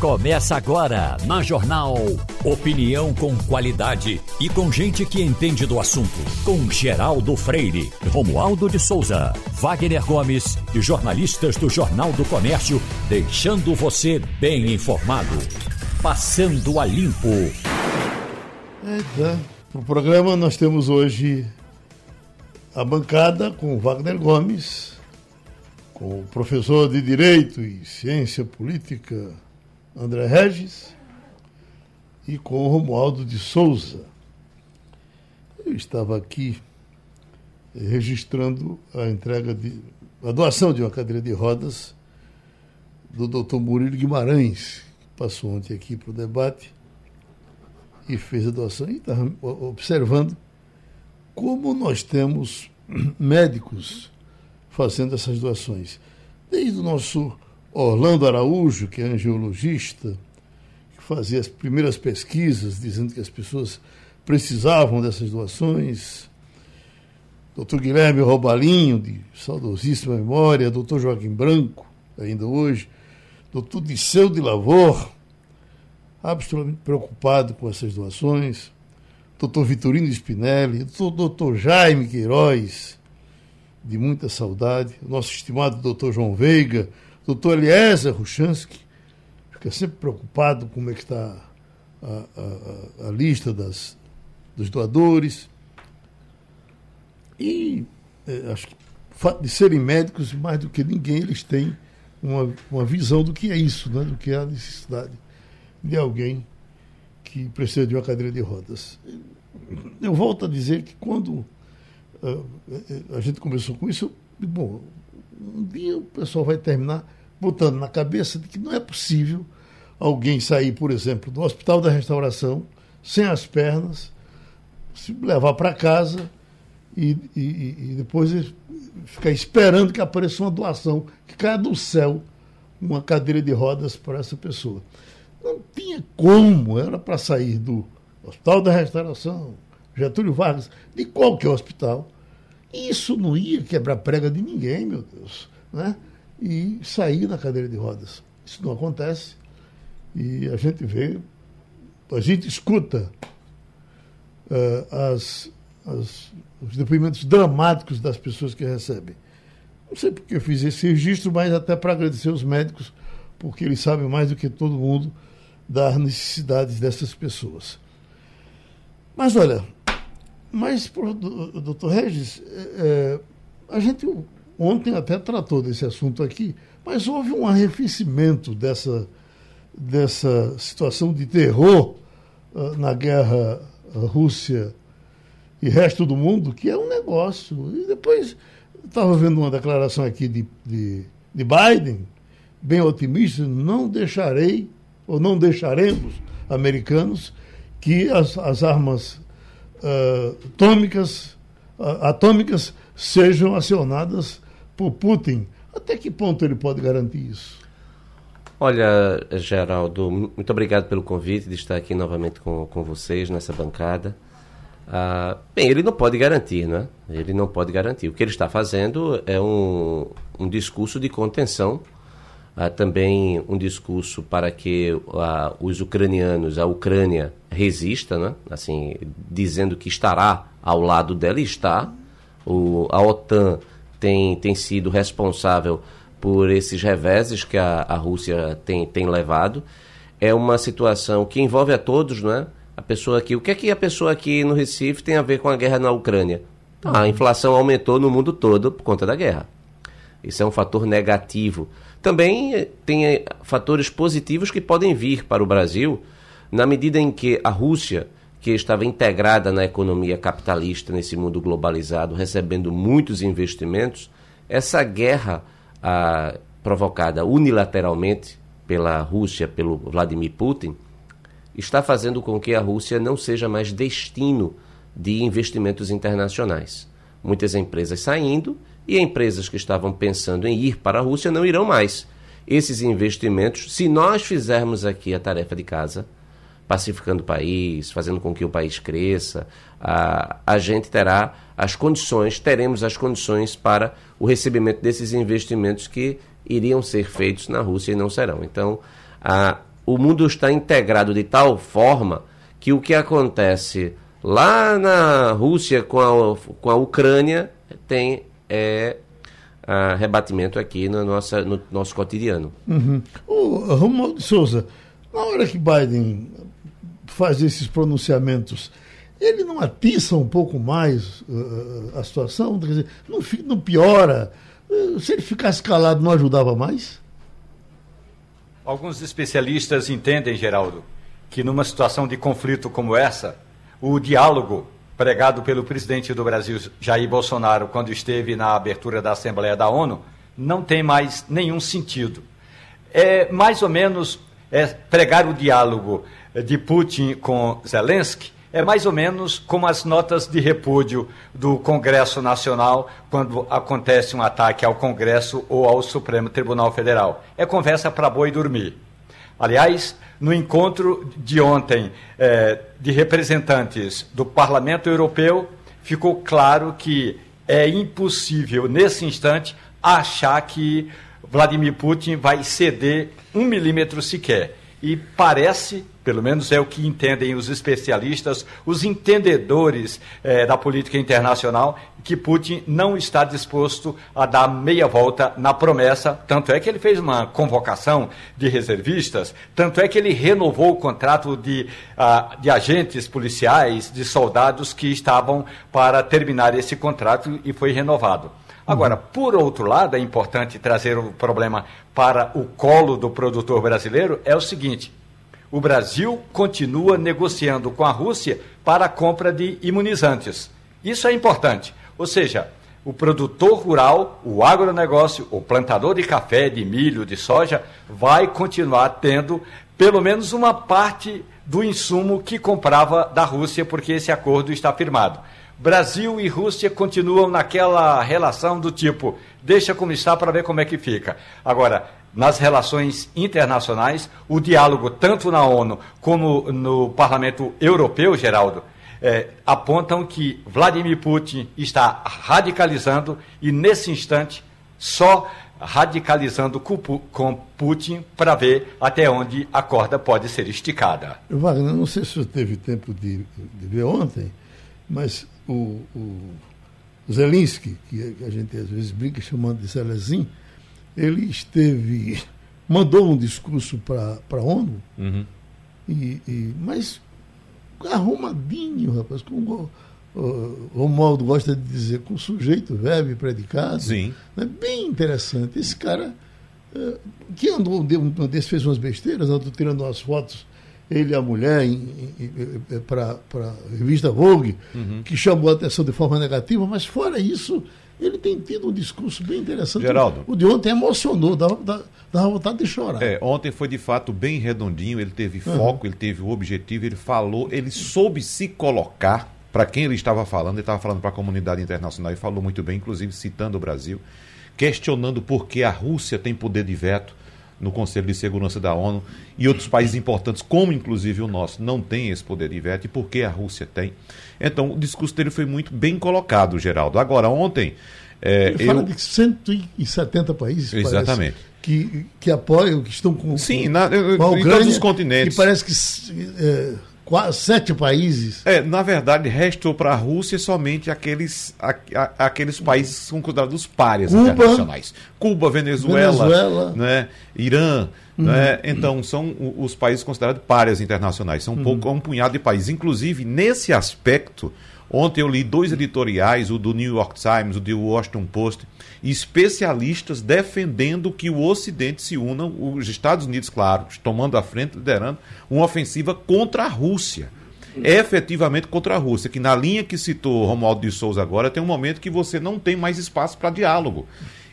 Começa agora na Jornal. Opinião com qualidade e com gente que entende do assunto. Com Geraldo Freire, Romualdo de Souza, Wagner Gomes e jornalistas do Jornal do Comércio, deixando você bem informado. Passando a limpo. Eita. No programa nós temos hoje a bancada com Wagner Gomes, com o professor de Direito e Ciência Política André Regis e com Romualdo de Souza. Eu estava aqui registrando a entrega de a doação de uma cadeira de rodas do Dr. Murilo Guimarães, que passou ontem aqui para o debate e fez a doação e estava observando como nós temos médicos fazendo essas doações. Desde o nosso Orlando Araújo, que é angiologista, que fazia as primeiras pesquisas dizendo que as pessoas precisavam dessas doações. Doutor Guilherme Robalinho, de saudosíssima memória, doutor Joaquim Branco, ainda hoje, doutor Disseu de Lavor, absolutamente preocupado com essas doações, doutor Vitorino Spinelli, doutor Jaime Queiroz, de muita saudade, nosso estimado doutor João Veiga, doutor Eliezer Ruchansky, fica sempre preocupado com como é que está a, a, a lista das, dos doadores. E é, acho que o fato de serem médicos, mais do que ninguém, eles têm uma, uma visão do que é isso, né? do que é a necessidade de alguém que precisa de uma cadeira de rodas. Eu volto a dizer que quando uh, a gente começou com isso, eu, bom, um dia o pessoal vai terminar botando na cabeça de que não é possível alguém sair, por exemplo, do Hospital da Restauração, sem as pernas, se levar para casa e, e, e, depois ficar esperando que apareça uma doação, que caia do céu uma cadeira de rodas para essa pessoa. Não tinha como, era para sair do Hospital da Restauração, Getúlio Vargas, de qualquer hospital. Isso não ia quebrar prega de ninguém, meu Deus. Né? E sair da cadeira de rodas. Isso não acontece. E a gente vê, a gente escuta uh, as, as, os depoimentos dramáticos das pessoas que recebem. Não sei porque eu fiz esse registro, mas até para agradecer os médicos, porque eles sabem mais do que todo mundo das necessidades dessas pessoas. Mas olha, mas, doutor Regis, é, a gente ontem até tratou desse assunto aqui, mas houve um arrefecimento dessa, dessa situação de terror uh, na guerra uh, Rússia e resto do mundo, que é um negócio. E depois estava vendo uma declaração aqui de, de, de Biden, bem otimista, não deixarei ou não deixaremos americanos que as, as armas uh, atômicas, uh, atômicas sejam acionadas por Putin. Até que ponto ele pode garantir isso? Olha, Geraldo, muito obrigado pelo convite de estar aqui novamente com, com vocês nessa bancada. Ah, bem, ele não pode garantir, né? Ele não pode garantir. O que ele está fazendo é um, um discurso de contenção ah, também um discurso para que ah, os ucranianos, a Ucrânia resista, né? assim, dizendo que estará ao lado dela está. O, a OTAN tem, tem sido responsável por esses reveses que a, a Rússia tem, tem levado. É uma situação que envolve a todos, né? A pessoa aqui, o que é que a pessoa aqui no Recife tem a ver com a guerra na Ucrânia? A inflação aumentou no mundo todo por conta da guerra. Isso é um fator negativo também eh, tem eh, fatores positivos que podem vir para o Brasil, na medida em que a Rússia, que estava integrada na economia capitalista, nesse mundo globalizado, recebendo muitos investimentos, essa guerra ah, provocada unilateralmente pela Rússia, pelo Vladimir Putin, está fazendo com que a Rússia não seja mais destino de investimentos internacionais. Muitas empresas saindo e empresas que estavam pensando em ir para a Rússia não irão mais. Esses investimentos, se nós fizermos aqui a tarefa de casa, pacificando o país, fazendo com que o país cresça, a, a gente terá as condições, teremos as condições para o recebimento desses investimentos que iriam ser feitos na Rússia e não serão. Então, a, o mundo está integrado de tal forma que o que acontece lá na Rússia com a, com a Ucrânia tem é, rebatimento aqui no, nossa, no nosso cotidiano. Uhum. O Romualdo Souza, na hora que Biden faz esses pronunciamentos, ele não atiça um pouco mais uh, a situação? Dizer, não, não piora? Uh, se ele ficasse calado, não ajudava mais? Alguns especialistas entendem, Geraldo, que numa situação de conflito como essa, o diálogo pregado pelo presidente do Brasil, Jair Bolsonaro, quando esteve na abertura da Assembleia da ONU, não tem mais nenhum sentido. É mais ou menos é, pregar o diálogo de Putin com Zelensky é mais ou menos como as notas de repúdio do Congresso Nacional quando acontece um ataque ao Congresso ou ao Supremo Tribunal Federal. É conversa para boi dormir. Aliás, no encontro de ontem eh, de representantes do Parlamento Europeu, ficou claro que é impossível, nesse instante, achar que Vladimir Putin vai ceder um milímetro sequer. E parece pelo menos é o que entendem os especialistas, os entendedores eh, da política internacional, que Putin não está disposto a dar meia volta na promessa. Tanto é que ele fez uma convocação de reservistas, tanto é que ele renovou o contrato de, uh, de agentes policiais, de soldados que estavam para terminar esse contrato e foi renovado. Agora, por outro lado, é importante trazer o problema para o colo do produtor brasileiro, é o seguinte: o Brasil continua negociando com a Rússia para a compra de imunizantes. Isso é importante. Ou seja, o produtor rural, o agronegócio, o plantador de café, de milho, de soja, vai continuar tendo pelo menos uma parte do insumo que comprava da Rússia, porque esse acordo está firmado. Brasil e Rússia continuam naquela relação do tipo, deixa como está para ver como é que fica. Agora, nas relações internacionais, o diálogo, tanto na ONU como no Parlamento Europeu, Geraldo, é, apontam que Vladimir Putin está radicalizando e, nesse instante, só radicalizando com Putin para ver até onde a corda pode ser esticada. Wagner, não sei se você teve tempo de, de ver ontem, mas o, o Zelensky, que a gente às vezes brinca chamando de Zelezinho, ele esteve, mandou um discurso para a ONU, uhum. e, e, mas arrumadinho, rapaz, com o Romualdo gosta de dizer, com sujeito, verbo e predicado. Sim. Né? Bem interessante. Esse cara, é, que andou, um desse fez umas besteiras, andou tirando umas fotos ele e a mulher para a revista Vogue, uhum. que chamou a atenção de forma negativa, mas fora isso, ele tem tido um discurso bem interessante. Geraldo. O de ontem emocionou, dava, dava vontade de chorar. É, ontem foi de fato bem redondinho, ele teve foco, uhum. ele teve o objetivo, ele falou, ele soube se colocar para quem ele estava falando, ele estava falando para a comunidade internacional e falou muito bem, inclusive citando o Brasil, questionando por que a Rússia tem poder de veto no Conselho de Segurança da ONU e outros países importantes, como inclusive o nosso, não tem esse poder de veto e por que a Rússia tem. Então, o discurso dele foi muito bem colocado, Geraldo. Agora, ontem. É, Ele fala eu... de 170 países. Exatamente. Parece, que, que apoiam, que estão com. Sim, na, com a Ucrânia, em todos os continentes. Que parece que. É, quase sete países. É, na verdade, restou para a Rússia somente aqueles, a, a, aqueles países que são considerados párias Cuba, internacionais. Cuba, Venezuela, Venezuela. Né, Irã. Uhum. Né? Então, são os países considerados párias internacionais. São um, pouco, uhum. um punhado de países. Inclusive, nesse aspecto, ontem eu li dois editoriais, o do New York Times, o do Washington Post, especialistas defendendo que o Ocidente se una, os Estados Unidos, claro, tomando a frente, liderando uma ofensiva contra a Rússia. É efetivamente contra a Rússia, que na linha que citou Romualdo de Souza agora, tem um momento que você não tem mais espaço para diálogo.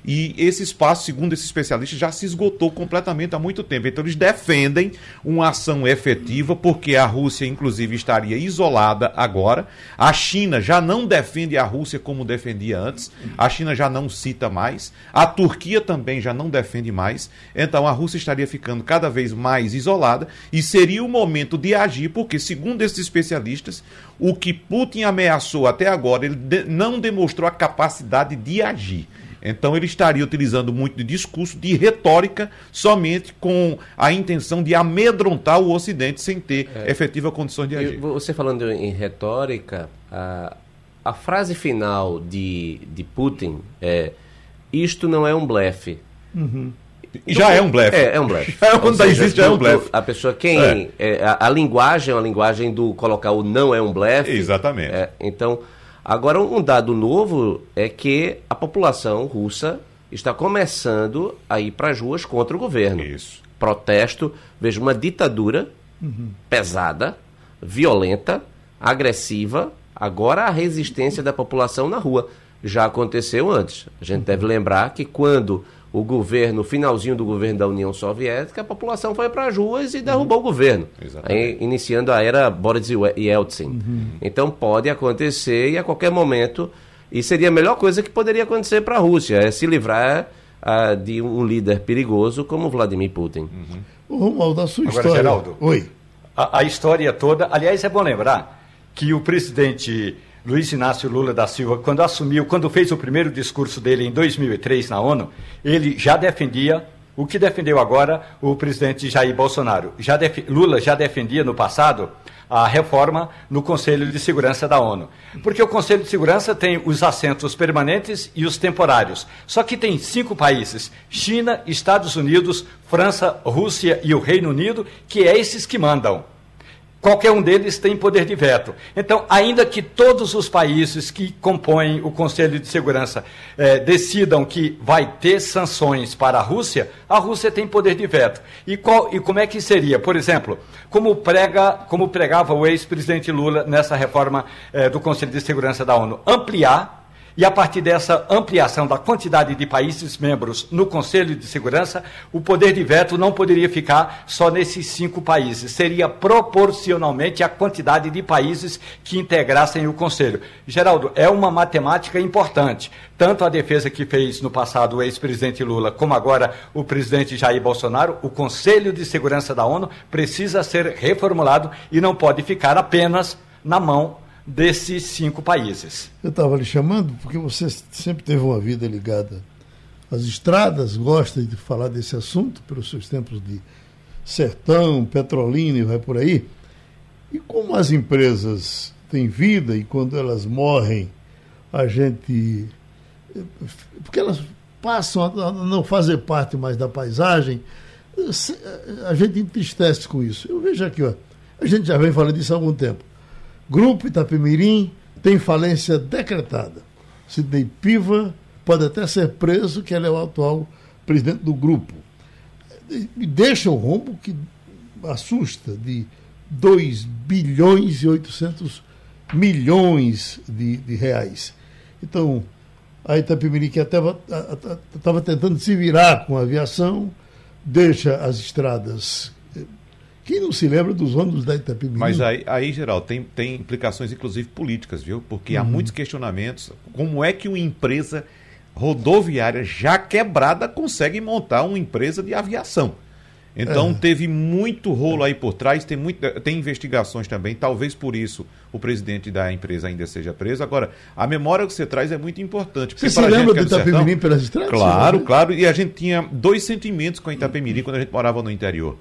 E esse espaço, segundo esses especialistas, já se esgotou completamente há muito tempo. Então, eles defendem uma ação efetiva, porque a Rússia, inclusive, estaria isolada agora. A China já não defende a Rússia como defendia antes. A China já não cita mais. A Turquia também já não defende mais. Então, a Rússia estaria ficando cada vez mais isolada e seria o momento de agir, porque, segundo esses especialistas, o que Putin ameaçou até agora, ele de não demonstrou a capacidade de agir. Então ele estaria utilizando muito de discurso, de retórica, somente com a intenção de amedrontar o Ocidente sem ter é. efetiva condições de agir. Você falando em retórica, a, a frase final de, de Putin é isto não é um blefe. Uhum. Já é um blefe. É, é um blefe. É, quando seja, existe, já é um blefe. A pessoa, quem. É. É, a, a, linguagem é a linguagem do colocar o não é um blefe. Exatamente. É, então, agora um dado novo é que a população russa está começando a ir para as ruas contra o governo. Isso. Protesto, veja, uma ditadura uhum. pesada, violenta, agressiva. Agora a resistência da população na rua. Já aconteceu antes. A gente uhum. deve lembrar que quando o governo, o finalzinho do governo da União Soviética, a população foi para as ruas e derrubou uhum. o governo, aí, iniciando a era Boris Yeltsin. Uhum. Então pode acontecer e a qualquer momento, e seria a melhor coisa que poderia acontecer para a Rússia, é se livrar uh, de um líder perigoso como Vladimir Putin. Uhum. Romualdo, a sua Agora, história... Geraldo, Oi. A, a história toda, aliás, é bom lembrar que o presidente Luiz Inácio Lula da Silva, quando assumiu, quando fez o primeiro discurso dele em 2003 na ONU, ele já defendia o que defendeu agora o presidente Jair Bolsonaro. Já Lula já defendia no passado a reforma no Conselho de Segurança da ONU. Porque o Conselho de Segurança tem os assentos permanentes e os temporários. Só que tem cinco países: China, Estados Unidos, França, Rússia e o Reino Unido, que é esses que mandam qualquer um deles tem poder de veto. Então, ainda que todos os países que compõem o Conselho de Segurança eh, decidam que vai ter sanções para a Rússia, a Rússia tem poder de veto. E, qual, e como é que seria? Por exemplo, como, prega, como pregava o ex-presidente Lula nessa reforma eh, do Conselho de Segurança da ONU? Ampliar e a partir dessa ampliação da quantidade de países membros no Conselho de Segurança, o poder de veto não poderia ficar só nesses cinco países, seria proporcionalmente à quantidade de países que integrassem o Conselho. Geraldo, é uma matemática importante. Tanto a defesa que fez no passado o ex-presidente Lula, como agora o presidente Jair Bolsonaro, o Conselho de Segurança da ONU precisa ser reformulado e não pode ficar apenas na mão desses cinco países. Eu estava lhe chamando porque você sempre teve uma vida ligada às estradas, gosta de falar desse assunto pelos seus tempos de sertão, petrolina e vai por aí. E como as empresas têm vida e quando elas morrem, a gente. Porque elas passam a não fazer parte mais da paisagem, a gente entristece com isso. Eu vejo aqui, ó, a gente já vem falando disso há algum tempo. Grupo Itapemirim tem falência decretada. Sidney Piva pode até ser preso, que ele é o atual presidente do grupo. E deixa o rombo que assusta de 2 bilhões e 800 milhões de, de reais. Então, a Itapemirim, que estava tentando se virar com a aviação, deixa as estradas quem não se lembra dos ônibus da Itapemirim? Mas aí, aí Geraldo, tem, tem implicações, inclusive, políticas, viu? Porque uhum. há muitos questionamentos. Como é que uma empresa rodoviária já quebrada consegue montar uma empresa de aviação? Então é. teve muito rolo aí por trás, tem, muito, tem investigações também, talvez por isso o presidente da empresa ainda seja preso. Agora, a memória que você traz é muito importante. Você se lembra do Itapemirim pelas estradas? Claro, claro. E a gente tinha dois sentimentos com a Itapemirim quando a gente morava no interior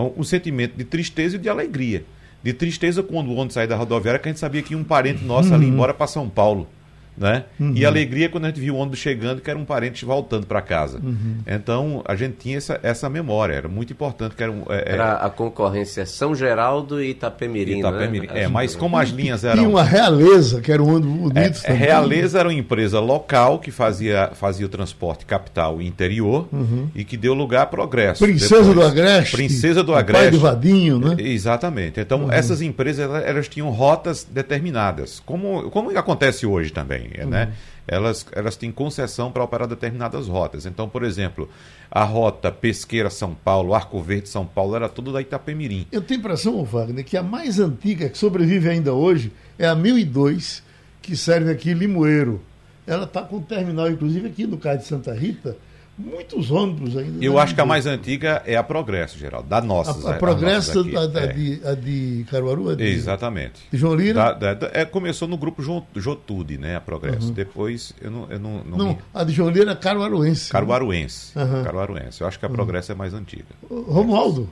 um sentimento de tristeza e de alegria. De tristeza quando o ônibus saía da rodoviária, que a gente sabia que um parente nosso uhum. ali embora para São Paulo. Né? Uhum. E alegria quando a gente viu o ônibus chegando, que era um parente voltando para casa. Uhum. Então, a gente tinha essa, essa memória, era muito importante. Que era, um, é, era a concorrência São Geraldo e Itapemirim. Itapemirim. Né? É, mas como as linhas eram. Tinha uma realeza, que era um ônibus bonito. É, realeza era uma empresa local que fazia, fazia o transporte capital e interior uhum. e que deu lugar a progresso. Princesa Depois, do Agreste. Princesa do Agreste. Pai de Vadinho, né? Exatamente. Então, uhum. essas empresas elas, elas tinham rotas determinadas, como, como acontece hoje também também, uhum. né? Elas, elas têm concessão para operar determinadas rotas. Então, por exemplo, a rota Pesqueira São Paulo, Arco Verde São Paulo, era tudo da Itapemirim. Eu tenho impressão, Wagner, que a mais antiga, que sobrevive ainda hoje, é a 1002, que serve aqui em Limoeiro. Ela está com terminal, inclusive aqui no Cais de Santa Rita, muitos ônibus ainda. Eu acho que a mais antiga é a Progresso, Geraldo, da nossa. A, a Progresso, a, da, é. de, a de Caruaru? É de, Exatamente. De João Lira? Da, da, é, começou no grupo Jotude, né, a Progresso. Uhum. Depois, eu não... Eu não, não, não me... a de João Lira é Caruaruense. Caruaruense. Uhum. Caruaruense. Eu acho que a Progresso uhum. é mais antiga. Romualdo.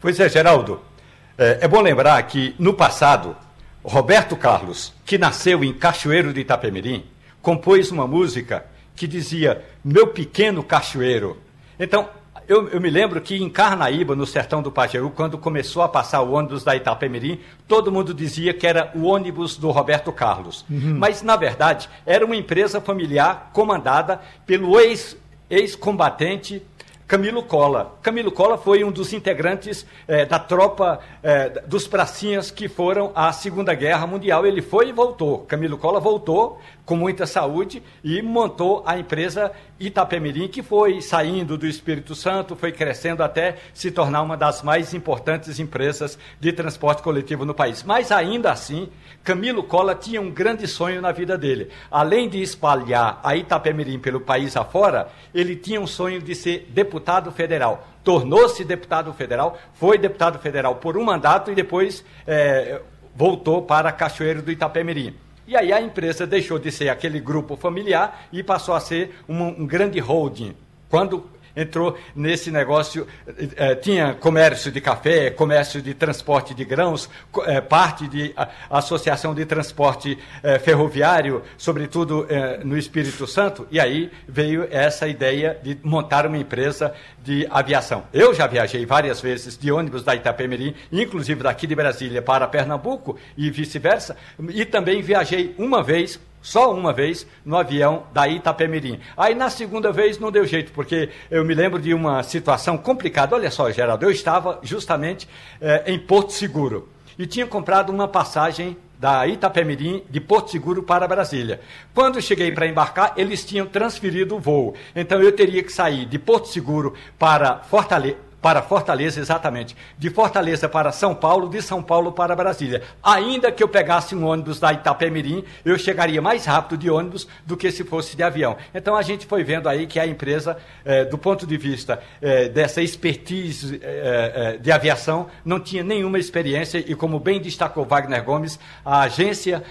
Pois é, Geraldo. É, é bom lembrar que, no passado, Roberto Carlos, que nasceu em Cachoeiro de Itapemirim, compôs uma música que dizia Meu Pequeno Cachoeiro. Então, eu, eu, me lembro que em Carnaíba, no sertão do Pajeú, quando começou a passar o ônibus da Itapemirim, todo mundo dizia que era o ônibus do Roberto Carlos. Uhum. Mas, na verdade, era uma empresa familiar comandada pelo ex-combatente ex Camilo Cola. Camilo Cola foi um dos integrantes eh, da tropa eh, dos pracinhas que foram à Segunda Guerra Mundial. Ele foi e voltou. Camilo Cola voltou com muita saúde e montou a empresa Itapemirim, que foi saindo do Espírito Santo, foi crescendo até se tornar uma das mais importantes empresas de transporte coletivo no país. Mas ainda assim, Camilo Cola tinha um grande sonho na vida dele. Além de espalhar a Itapemirim pelo país afora, ele tinha um sonho de ser deputado federal. Tornou-se deputado federal, foi deputado federal por um mandato e depois é, voltou para Cachoeiro do Itapemirim. E aí a empresa deixou de ser aquele grupo familiar e passou a ser um, um grande holding. Quando entrou nesse negócio, eh, tinha comércio de café, comércio de transporte de grãos, eh, parte de a, associação de transporte eh, ferroviário, sobretudo no Espírito Santo, e aí veio essa ideia de montar uma empresa de aviação. Eu já viajei várias vezes de ônibus da Itapemirim, inclusive daqui de Brasília para Pernambuco e vice-versa, e também viajei uma vez só uma vez no avião da Itapemirim. Aí na segunda vez não deu jeito, porque eu me lembro de uma situação complicada. Olha só, Geraldo, eu estava justamente eh, em Porto Seguro e tinha comprado uma passagem da Itapemirim de Porto Seguro para Brasília. Quando cheguei para embarcar, eles tinham transferido o voo. Então eu teria que sair de Porto Seguro para Fortaleza para Fortaleza, exatamente. De Fortaleza para São Paulo, de São Paulo para Brasília. Ainda que eu pegasse um ônibus da Itapemirim, eu chegaria mais rápido de ônibus do que se fosse de avião. Então a gente foi vendo aí que a empresa, eh, do ponto de vista eh, dessa expertise eh, de aviação, não tinha nenhuma experiência e, como bem destacou Wagner Gomes, a agência,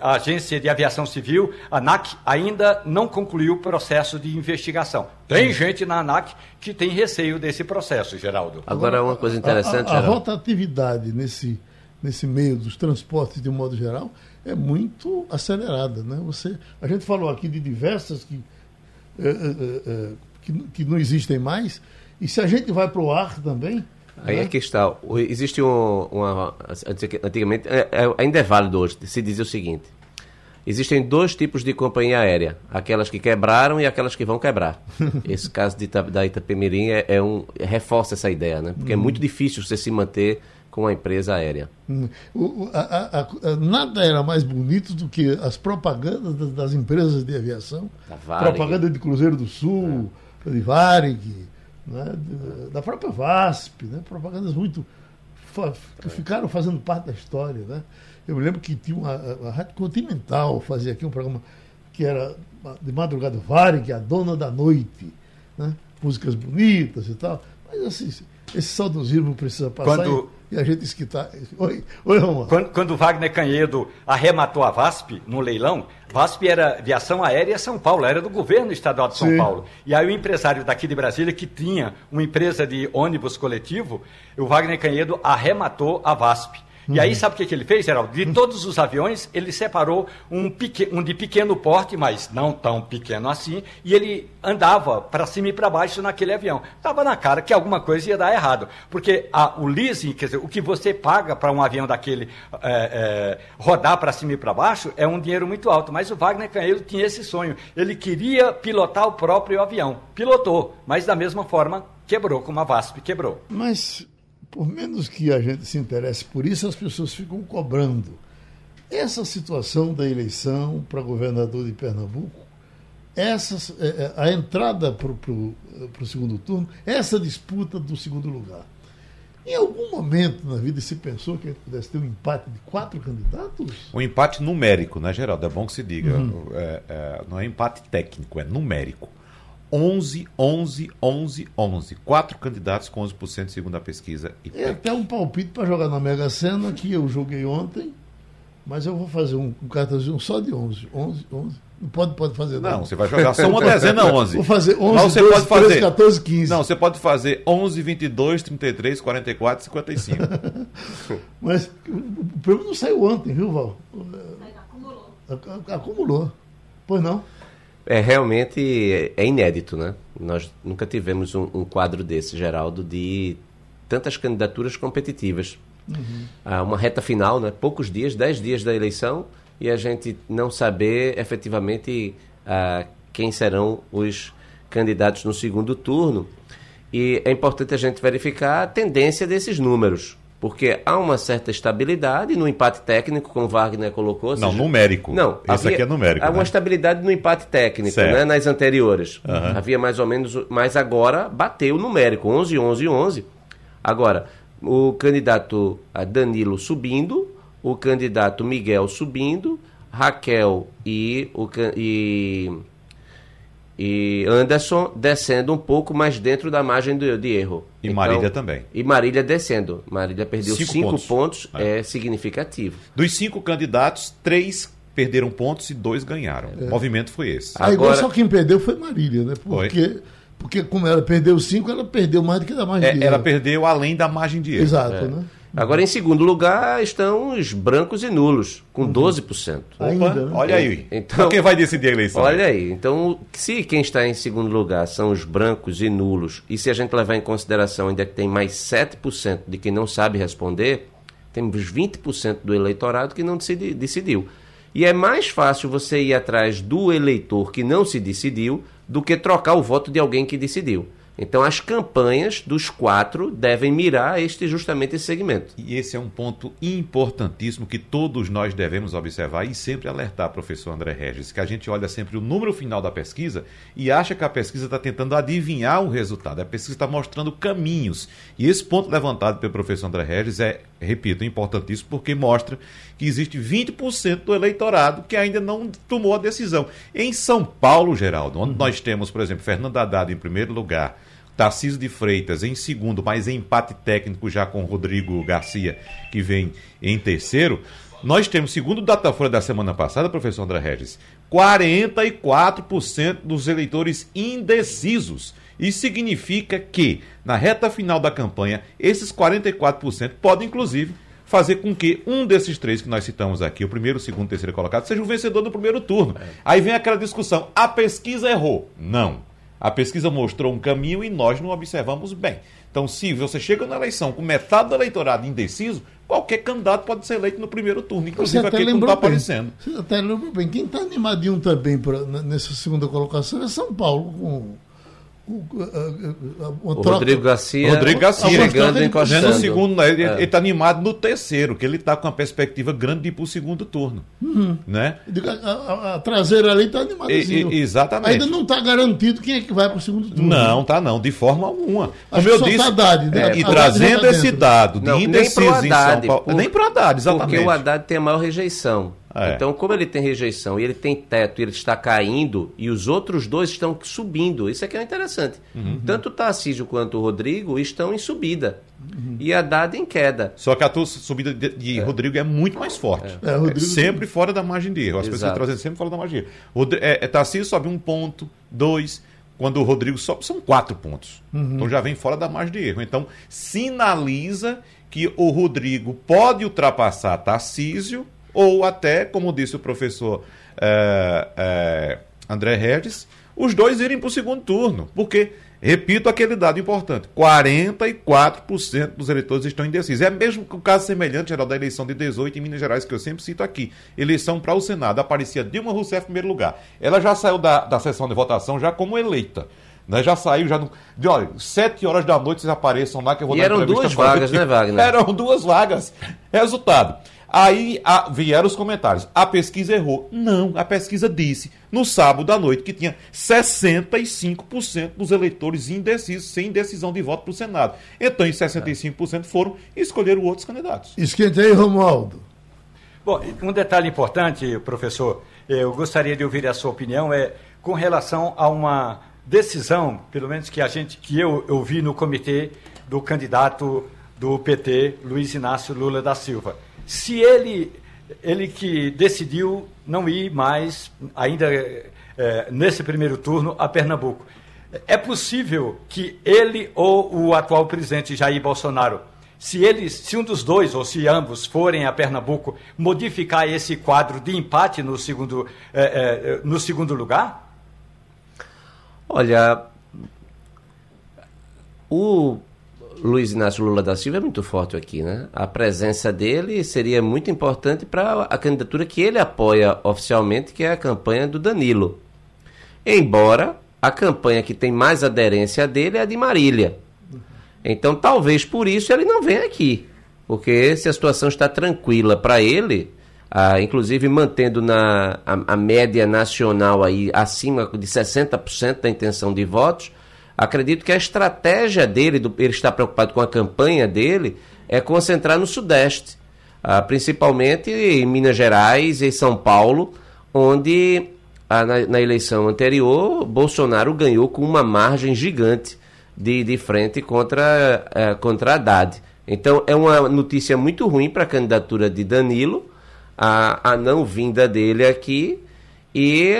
a agência de aviação civil, a ANAC, ainda não concluiu o processo de investigação. Tem gente na ANAC que tem receio desse processo, Geraldo. Agora, uma coisa interessante. A, a, a rotatividade nesse, nesse meio dos transportes, de um modo geral, é muito acelerada. Né? Você, a gente falou aqui de diversas que, é, é, é, que, que, não existem mais, e se a gente vai para o ar também. Aí né? é que está. Existe um, uma. Antigamente, é, é, ainda é válido hoje, se dizer o seguinte Existem dois tipos de companhia aérea, aquelas que quebraram e aquelas que vão quebrar. Esse caso de, da Itapemirim é, é um, reforça essa ideia, né? Porque é muito difícil você se manter com a empresa aérea. Hum. O, a, a, a, nada era mais bonito do que as propagandas das, das empresas de aviação. Propaganda de Cruzeiro do Sul, é. de Varig, né? da própria VASP, né? propagandas muito que ficaram fazendo parte da história. Né? Eu me lembro que tinha uma, a Rádio Continental fazia aqui um programa que era de madrugada Varig, a dona da noite, né? músicas bonitas e tal. Mas assim, esse saudosismo precisa passar quando, e, e, a gente esquitar. Oi, oi Romulo. Quando, quando Wagner Canhedo arrematou a VASP no leilão, VASP era Aviação Aérea São Paulo, era do governo estadual de São Sim. Paulo. E aí o empresário daqui de Brasília, que tinha uma empresa de ônibus coletivo, o Wagner Canhedo arrematou a VASP. E aí, sabe o que, que ele fez, Geraldo? De todos os aviões, ele separou um, pequ... um de pequeno porte, mas não tão pequeno assim, e ele andava para cima e para baixo naquele avião. Estava na cara que alguma coisa ia dar errado. Porque a, o leasing, quer dizer, o que você paga para um avião daquele é, é, rodar para cima e para baixo é um dinheiro muito alto. Mas o Wagner Canheiro tinha esse sonho. Ele queria pilotar o próprio avião. Pilotou, mas da mesma forma quebrou, como a VASP quebrou. Mas por menos que a gente se interesse por isso, as pessoas ficam cobrando. Essa situação da eleição para governador de Pernambuco, essa, é, é, a entrada para o segundo turno, essa disputa do segundo lugar. Em algum momento na vida se pensou que pudesse ter um empate de quatro candidatos? Um empate numérico, né, Geraldo? É bom que se diga. Uhum. É, é, não é empate técnico, é numérico. 11, 11, 11, 11. Quatro candidatos com 11% segundo a pesquisa. É até um palpite para jogar na Mega Sena, que eu joguei ontem, mas eu vou fazer um, um cartãozinho só de 11. 11, 11. Não pode, pode fazer não. Não, você vai jogar só uma dezena 11. Vou fazer 11, Mas você 12, pode fazer, 13, 14, 15. Não, você pode fazer 11, 22, 33, 44, 55. Mas o prêmio não saiu ontem, viu, Val? Acumulou. Acumulou. Pois não? É realmente é inédito, né? Nós nunca tivemos um, um quadro desse, Geraldo, de tantas candidaturas competitivas. Uhum. Ah, uma reta final, né? Poucos dias, 10 dias da eleição, e a gente não saber efetivamente ah, quem serão os candidatos no segundo turno. E é importante a gente verificar a tendência desses números, porque há uma certa estabilidade no empate técnico, como Wagner colocou. Não, seja, numérico. Não, esse havia, aqui é numérico. Há né? uma estabilidade no empate técnico, né, nas anteriores. Uhum. Havia mais ou menos, mas agora bateu o numérico, 11, 11, 11. Agora, o candidato Danilo subindo, o candidato Miguel subindo, Raquel e, o, e, e Anderson descendo um pouco mais dentro da margem de, de erro. E então, Marília também. E Marília descendo. Marília perdeu cinco, cinco pontos, pontos é. é. significativo. Dos cinco candidatos, três perderam pontos e dois ganharam. É. O movimento foi esse. Agora, Agora só quem perdeu foi Marília, né? Porque foi. Porque como ela perdeu cinco, ela perdeu mais do que da margem é, de erro. Ela perdeu além da margem de erro. Exato, é. né? Agora, em segundo lugar, estão os brancos e nulos, com uhum. 12%. Opa, Ainda, né? Olha aí. Então, quem vai decidir a eleição? Olha aí. Então, se quem está em segundo lugar são os brancos e nulos, e se a gente levar em consideração ainda que tem mais 7% de quem não sabe responder, temos 20% do eleitorado que não decidi, decidiu. E é mais fácil você ir atrás do eleitor que não se decidiu do que trocar o voto de alguém que decidiu. Então, as campanhas dos quatro devem mirar este justamente esse segmento. E esse é um ponto importantíssimo que todos nós devemos observar e sempre alertar, professor André Regis, que a gente olha sempre o número final da pesquisa e acha que a pesquisa está tentando adivinhar o resultado. A pesquisa está mostrando caminhos. E esse ponto levantado pelo professor André Regis é, repito, importantíssimo porque mostra que existe 20% do eleitorado que ainda não tomou a decisão. Em São Paulo, Geraldo, onde nós temos, por exemplo, Fernando Haddad em primeiro lugar, Tarcísio de Freitas em segundo, mas em empate técnico já com Rodrigo Garcia, que vem em terceiro. Nós temos, segundo o Datafolha da semana passada, professor André Regis, 44% dos eleitores indecisos. Isso significa que, na reta final da campanha, esses 44% podem, inclusive, fazer com que um desses três que nós citamos aqui, o primeiro, o segundo, o terceiro colocado, seja o vencedor do primeiro turno. É. Aí vem aquela discussão: a pesquisa errou? Não. A pesquisa mostrou um caminho e nós não observamos bem. Então, se você chega na eleição com metade do eleitorado indeciso, qualquer candidato pode ser eleito no primeiro turno, inclusive aquele que não está aparecendo. Você até lembrou bem. Quem está animadinho também pra, nessa segunda colocação é São Paulo, com o, o Rodrigo Garcia, Rodrigo Garcia chegando encostando. No segundo, né? ele é. está animado no terceiro, que ele está com uma perspectiva grande de ir para o segundo turno. Uhum. Né? A, a, a, traseira ali está animada. Exatamente. Ainda não está garantido quem é que vai para o segundo turno. Não, tá não, de forma alguma. Como eu disse, Haddad, né? é, e trazendo tá esse dado de não, indeciso em São Paulo. Por, nem para o Haddad, exatamente. Porque o Haddad tem a maior rejeição. É. Então, como ele tem rejeição e ele tem teto e ele está caindo e os outros dois estão subindo, isso aqui é interessante. Uhum. Tanto o Tarcísio quanto o Rodrigo estão em subida uhum. e a Haddad em queda. Só que a tua subida de, de é. Rodrigo é muito mais forte. É. é sempre fora da margem de erro. As Exato. pessoas trazem sempre fora da margem de erro. Rodrigo, é, é, Tarcísio sobe um ponto, dois. Quando o Rodrigo sobe, são quatro pontos. Uhum. Então já vem fora da margem de erro. Então sinaliza que o Rodrigo pode ultrapassar Tarcísio ou até, como disse o professor é, é, André Regis, os dois irem para o segundo turno. Porque, repito aquele dado importante, 44% dos eleitores estão indecisos. É mesmo o caso semelhante geral da eleição de 18 em Minas Gerais, que eu sempre cito aqui. Eleição para o Senado, aparecia Dilma Rousseff em primeiro lugar. Ela já saiu da, da sessão de votação já como eleita. Né? Já saiu, já no. De, olha, sete horas da noite vocês apareçam lá que eu vou e dar eram duas vagas, né, Wagner? Eram duas vagas. Resultado. Aí a, vieram os comentários. A pesquisa errou. Não, a pesquisa disse no sábado à noite que tinha 65% dos eleitores indecisos, sem decisão de voto para o Senado. Então, em 65% foram e escolheram outros candidatos. Esquente aí, Romualdo. Bom, um detalhe importante, professor, eu gostaria de ouvir a sua opinião, é com relação a uma decisão, pelo menos que a gente, que eu, eu vi no comitê do candidato do PT, Luiz Inácio Lula da Silva. Se ele, ele que decidiu não ir mais, ainda é, nesse primeiro turno, a Pernambuco. É possível que ele ou o atual presidente Jair Bolsonaro, se eles, se um dos dois ou se ambos forem a Pernambuco, modificar esse quadro de empate no segundo, é, é, no segundo lugar? Olha, o Luiz Inácio Lula da Silva é muito forte aqui, né? A presença dele seria muito importante para a candidatura que ele apoia oficialmente, que é a campanha do Danilo. Embora a campanha que tem mais aderência dele é a de Marília. Então, talvez por isso ele não venha aqui. Porque se a situação está tranquila para ele, ah, inclusive mantendo na, a, a, média nacional aí acima de 60% da intenção de votos, acredito que a estratégia dele, do, ele está preocupado com a campanha dele, é concentrar no Sudeste, ah, principalmente em Minas Gerais e São Paulo, onde ah, na, na, eleição anterior Bolsonaro ganhou com uma margem gigante de, de frente contra, ah, contra Haddad. Então é uma notícia muito ruim para a candidatura de Danilo, a, a não vinda dele aqui e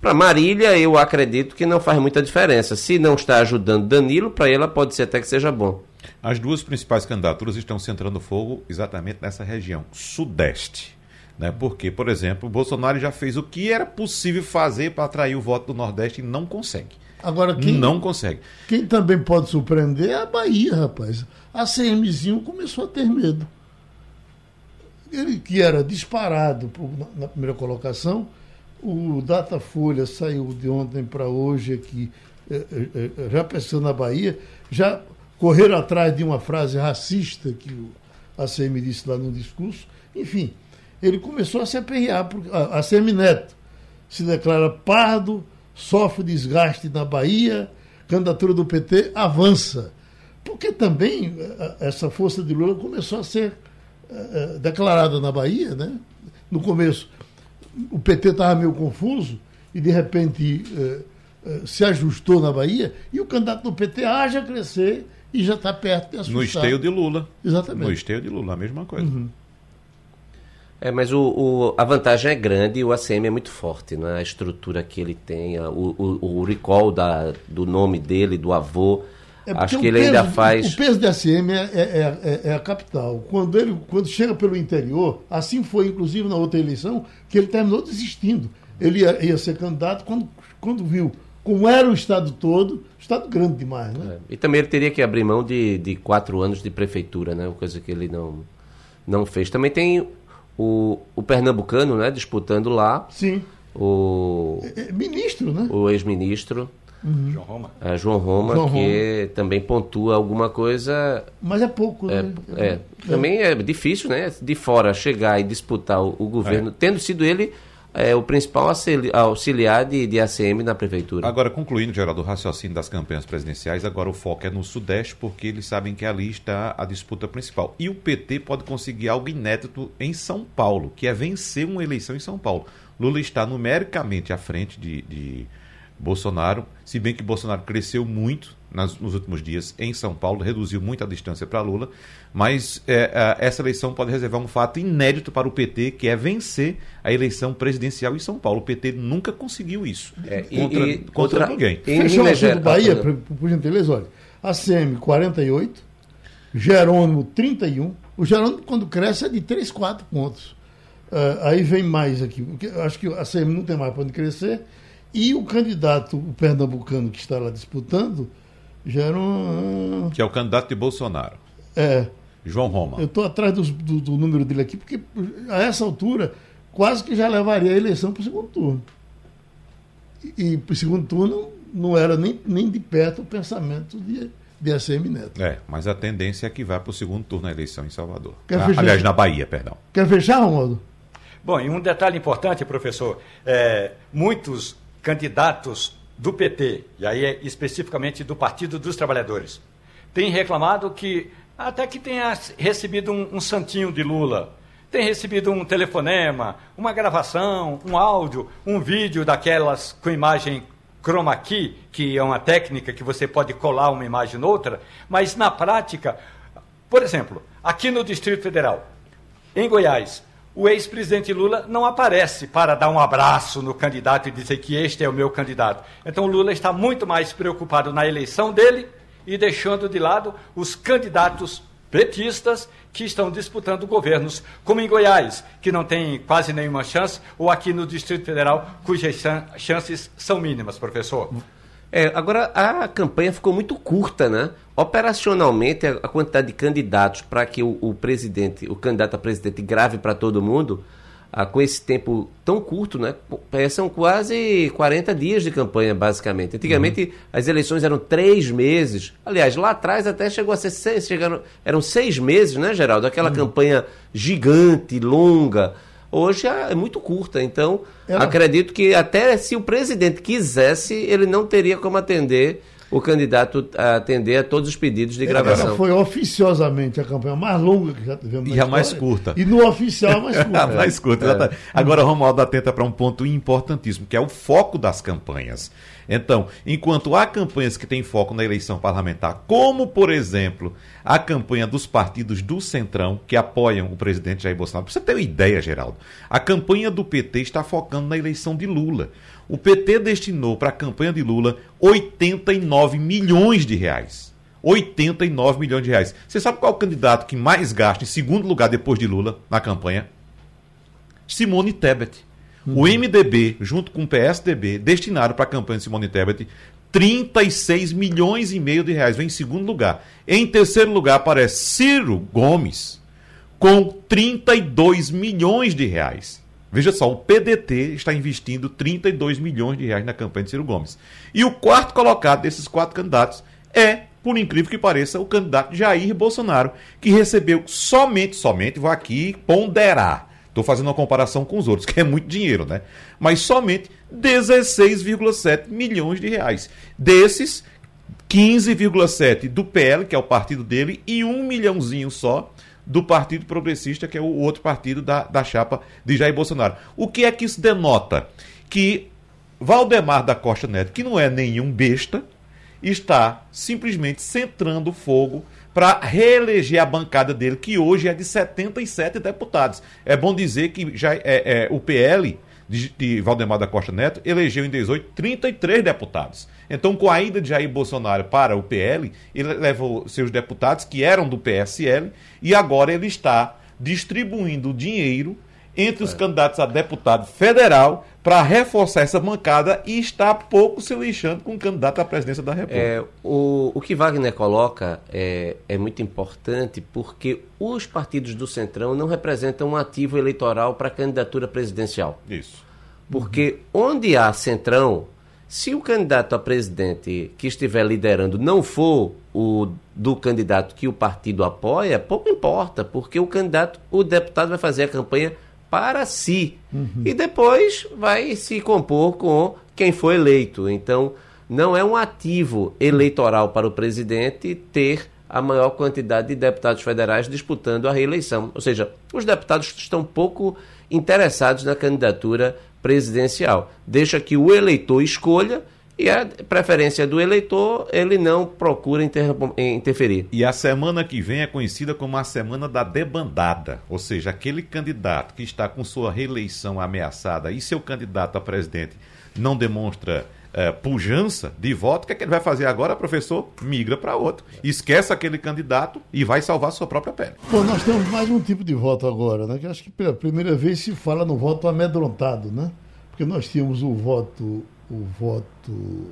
para Marília eu acredito que não faz muita diferença. Se não está ajudando Danilo, para ela pode ser até que seja bom. As duas principais candidaturas estão centrando fogo exatamente nessa região, Sudeste. Né? Porque, por exemplo, o Bolsonaro já fez o que era possível fazer para atrair o voto do Nordeste e não consegue. Agora, quem, não consegue. Quem também pode surpreender é a Bahia, rapaz. A CMzinho começou a ter medo ele que era disparado na primeira colocação, o Datafolha saiu de ontem para hoje aqui, eh, eh, eh, já pensando na Bahia, já correram atrás de uma frase racista que o ACM disse lá no discurso. Enfim, ele começou a se aperrear, a ACM Neto se declara pardo, sofre desgaste na Bahia, candidatura do PT avança. Porque também essa força de Lula começou a ser declarada na Bahia, né? No começo, o PT estava meio confuso e, de repente, uh, uh, se ajustou na Bahia e o candidato do PT haja crescer e já está perto de assustar. No esteio de Lula. Exatamente. No esteio de Lula, a mesma coisa. Uhum. É, mas o, o, a vantagem é grande e o ACM é muito forte, né? A estrutura que ele tem, o, o, o recall da, do nome dele, do avô, é Acho que ele peso, ainda faz. O peso da SM é, é, é, é, a capital. Quando ele quando chega pelo interior, assim foi inclusive na outra eleição, que ele terminou desistindo. Ele ia, ia ser candidato quando, quando viu como era o estado todo, estado grande demais, né? É, e também ele teria que abrir mão de, de quatro anos de prefeitura, né? Coisa que ele não, não fez. Também tem o, o pernambucano, né? Disputando lá. Sim. O é, ministro, né? O ex-ministro. Uhum. João Roma. É, João Roma, João que Roma. também pontua alguma coisa. Mas é pouco, é, né? É, é. Também é difícil, né? De fora chegar e disputar o, o governo, é. tendo sido ele é, o principal auxiliar de, de ACM na prefeitura. Agora, concluindo, Geraldo, o raciocínio das campanhas presidenciais, agora o foco é no Sudeste, porque eles sabem que ali está a disputa principal. E o PT pode conseguir algo inédito em São Paulo, que é vencer uma eleição em São Paulo. Lula está numericamente à frente de, de Bolsonaro, se bem que Bolsonaro cresceu muito nas, nos últimos dias em São Paulo, reduziu muito a distância para Lula, mas é, é, essa eleição pode reservar um fato inédito para o PT, que é vencer a eleição presidencial em São Paulo. O PT nunca conseguiu isso é, contra, e, contra outra, ninguém. Fechou o assunto Bahia, por, por gentileza, olha. ACM 48, Jerônimo 31. O Jerônimo, quando cresce, é de 3, 4 pontos. Uh, aí vem mais aqui. Porque acho que a ACM não tem mais para onde crescer. E o candidato, o pernambucano que está lá disputando, já era um... Que é o candidato de Bolsonaro. É. João Roma. Eu estou atrás do, do, do, número dele aqui, porque a essa altura quase que já levaria a eleição para o segundo turno. E, e para o segundo turno não era nem, nem de perto o pensamento de, de ACM Neto. É, mas a tendência é que vá para o segundo turno a eleição em Salvador. Quer ah, fechar? Aliás, na Bahia, perdão. Quer fechar, Romualdo? Bom, e um detalhe importante, professor. É, muitos candidatos do PT, e aí é especificamente do Partido dos Trabalhadores, têm reclamado que até que tenha recebido um, um santinho de Lula, tem recebido um telefonema, uma gravação, um áudio, um vídeo daquelas com imagem chroma key, que é uma técnica que você pode colar uma imagem noutra, mas na prática, por exemplo, aqui no Distrito Federal, em Goiás, o ex-presidente Lula não aparece para dar um abraço no candidato e dizer que este é o meu candidato. Então Lula está muito mais preocupado na eleição dele e deixando de lado os candidatos petistas que estão disputando governos, como em Goiás, que não tem quase nenhuma chance, ou aqui no Distrito Federal, cujas chances são mínimas, professor. É, agora, a campanha ficou muito curta, né? Operacionalmente, a quantidade de candidatos para que o, o, presidente, o candidato a presidente grave para todo mundo, ah, com esse tempo tão curto, né? São quase 40 dias de campanha, basicamente. Antigamente, uhum. as eleições eram três meses. Aliás, lá atrás até chegou a ser seis, chegaram, eram seis meses, né, Geraldo? Aquela uhum. campanha gigante, longa hoje é muito curta. Então, acredito que até se o presidente quisesse, ele não teria como atender o candidato a atender a todos os pedidos de gravação. Ela foi oficiosamente a campanha mais longa que já tivemos. E a mais curta. E no oficial a mais curta. a mais curta, é. exatamente. Agora, Romualdo atenta para um ponto importantíssimo, que é o foco das campanhas. Então, enquanto há campanhas que têm foco na eleição parlamentar, como, por exemplo, a campanha dos partidos do Centrão, que apoiam o presidente Jair Bolsonaro, para você ter uma ideia, Geraldo, a campanha do PT está focando na eleição de Lula. O PT destinou para a campanha de Lula 89 milhões de reais. 89 milhões de reais. Você sabe qual é o candidato que mais gasta em segundo lugar depois de Lula na campanha? Simone Tebet. O MDB, junto com o PSDB, destinaram para a campanha de Simone Tebet 36 milhões e meio de reais. Vem em segundo lugar. Em terceiro lugar aparece Ciro Gomes, com 32 milhões de reais. Veja só, o PDT está investindo 32 milhões de reais na campanha de Ciro Gomes. E o quarto colocado desses quatro candidatos é, por incrível que pareça, o candidato Jair Bolsonaro, que recebeu somente, somente, vou aqui ponderar, Estou fazendo uma comparação com os outros, que é muito dinheiro, né? Mas somente 16,7 milhões de reais. Desses, 15,7 do PL, que é o partido dele, e um milhãozinho só do Partido Progressista, que é o outro partido da, da chapa de Jair Bolsonaro. O que é que isso denota? Que Valdemar da Costa Neto, que não é nenhum besta, está simplesmente centrando fogo para reeleger a bancada dele, que hoje é de 77 deputados. É bom dizer que já é, é o PL de, de, Valdemar da Costa Neto elegeu em 18 33 deputados. Então, com a ida de Jair Bolsonaro para o PL, ele levou seus deputados que eram do PSL e agora ele está distribuindo dinheiro entre os é. candidatos a deputado federal para reforçar essa bancada e está pouco se lixando com o candidato à presidência da República. É, o, o que Wagner coloca é, é muito importante porque os partidos do Centrão não representam um ativo eleitoral para a candidatura presidencial. Isso. Porque uhum. onde há Centrão, se o candidato a presidente que estiver liderando não for o do candidato que o partido apoia, pouco importa, porque o candidato, o deputado vai fazer a campanha para si. Uhum. E depois vai se compor com quem foi eleito. Então, não é um ativo eleitoral para o presidente ter a maior quantidade de deputados federais disputando a reeleição. Ou seja, os deputados estão pouco interessados na candidatura presidencial. Deixa que o eleitor escolha e a preferência do eleitor, ele não procura inter interferir. E a semana que vem é conhecida como a semana da debandada, ou seja, aquele candidato que está com sua reeleição ameaçada e seu candidato a presidente não demonstra é, pujança de voto, o que, é que ele vai fazer agora, professor? Migra para outro. Esquece aquele candidato e vai salvar sua própria pele. Bom, nós temos mais um tipo de voto agora, né? Que acho que pela primeira vez se fala no voto amedrontado, né? Porque nós tínhamos o voto o voto